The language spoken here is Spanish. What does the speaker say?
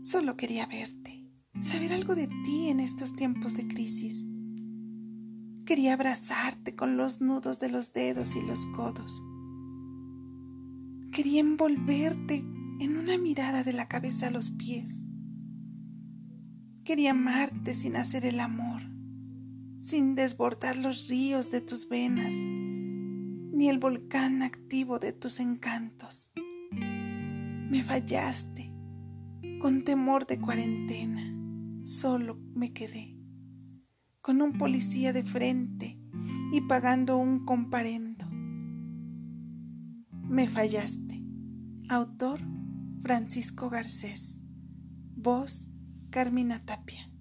Solo quería verte, saber algo de ti en estos tiempos de crisis. Quería abrazarte con los nudos de los dedos y los codos. Quería envolverte en una mirada de la cabeza a los pies. Quería amarte sin hacer el amor, sin desbordar los ríos de tus venas, ni el volcán activo de tus encantos. Me fallaste, con temor de cuarentena, solo me quedé, con un policía de frente y pagando un comparendo. Me fallaste. Autor Francisco Garcés. Voz Carmina Tapia.